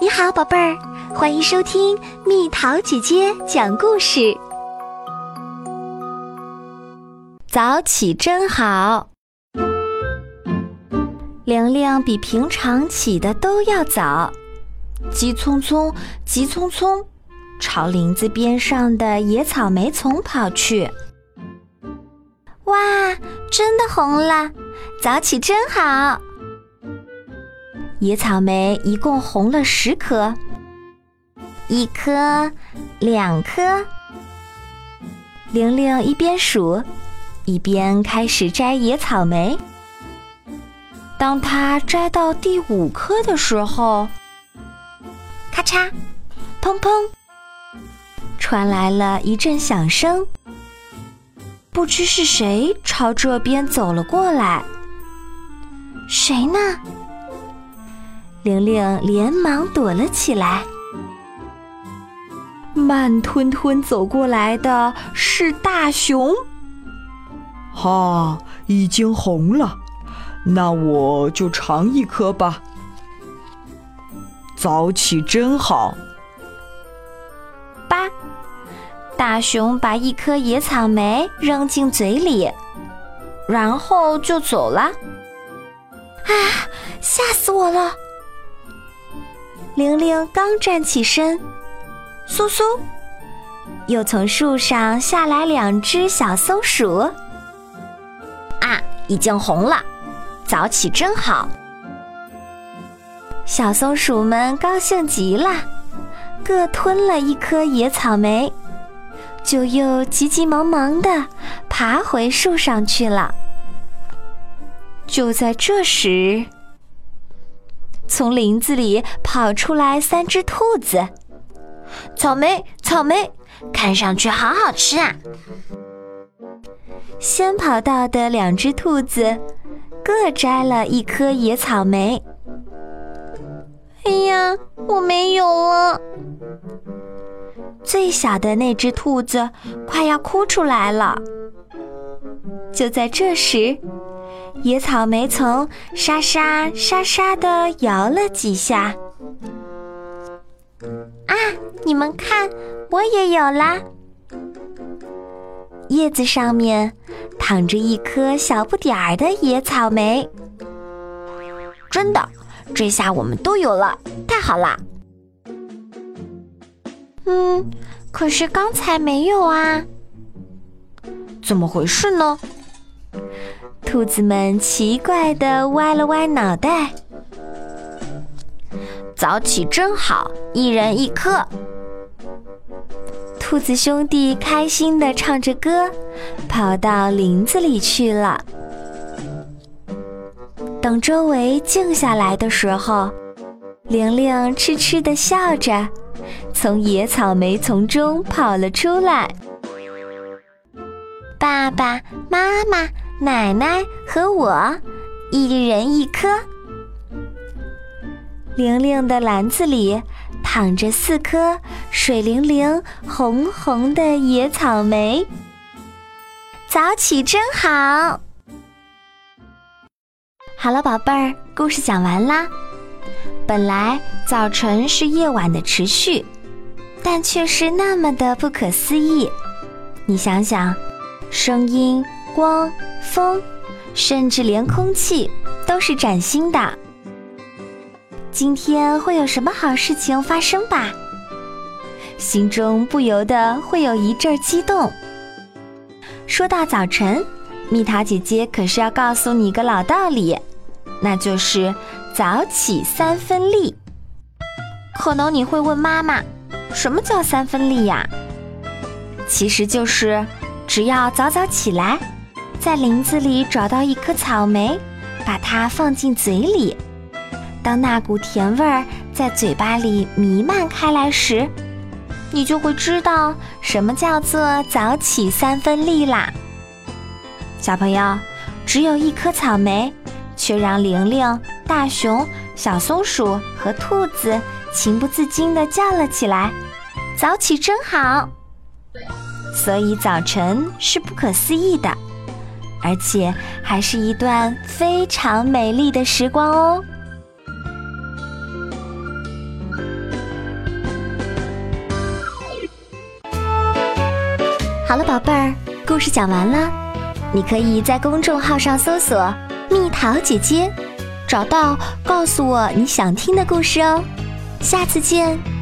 你好，宝贝儿，欢迎收听蜜桃姐姐讲故事。早起真好，玲玲比平常起的都要早，急匆匆，急匆匆，朝林子边上的野草莓丛跑去。哇，真的红了！早起真好。野草莓一共红了十颗，一颗，两颗。玲玲一边数，一边开始摘野草莓。当她摘到第五颗的时候，咔嚓，砰砰，传来了一阵响声。不知是谁朝这边走了过来。谁呢？玲玲连忙躲了起来。慢吞吞走过来的是大熊。哈，已经红了，那我就尝一颗吧。早起真好。八，大熊把一颗野草莓扔进嘴里，然后就走了。啊，吓死我了！玲玲刚站起身，嗖嗖，又从树上下来两只小松鼠。啊，已经红了，早起真好。小松鼠们高兴极了，各吞了一颗野草莓，就又急急忙忙地爬回树上去了。就在这时，从林子里跑出来三只兔子，草莓，草莓，看上去好好吃啊！先跑到的两只兔子各摘了一颗野草莓。哎呀，我没有了！最小的那只兔子快要哭出来了。就在这时，野草莓丛沙沙沙沙地摇了几下，啊！你们看，我也有啦！叶子上面躺着一颗小不点儿的野草莓。真的，这下我们都有了，太好啦！嗯，可是刚才没有啊，怎么回事呢？兔子们奇怪地歪了歪脑袋。早起真好，一人一颗。兔子兄弟开心地唱着歌，跑到林子里去了。等周围静下来的时候，玲玲痴痴地笑着，从野草莓丛中跑了出来。爸爸妈妈。奶奶和我，一人一颗。玲玲的篮子里躺着四颗水灵灵、红红的野草莓。早起真好。好了，宝贝儿，故事讲完啦。本来早晨是夜晚的持续，但却是那么的不可思议。你想想，声音。光、风，甚至连空气都是崭新的。今天会有什么好事情发生吧？心中不由得会有一阵激动。说到早晨，蜜桃姐姐可是要告诉你一个老道理，那就是早起三分力。可能你会问妈妈，什么叫三分力呀？其实就是只要早早起来。在林子里找到一颗草莓，把它放进嘴里。当那股甜味儿在嘴巴里弥漫开来时，你就会知道什么叫做早起三分力啦。小朋友，只有一颗草莓，却让玲玲、大熊、小松鼠和兔子情不自禁地叫了起来：“早起真好！”所以早晨是不可思议的。而且还是一段非常美丽的时光哦。好了宝贝儿故事讲完了你可以在公众号上搜索蜜桃姐姐找到告诉我你想听的故事哦。下次见。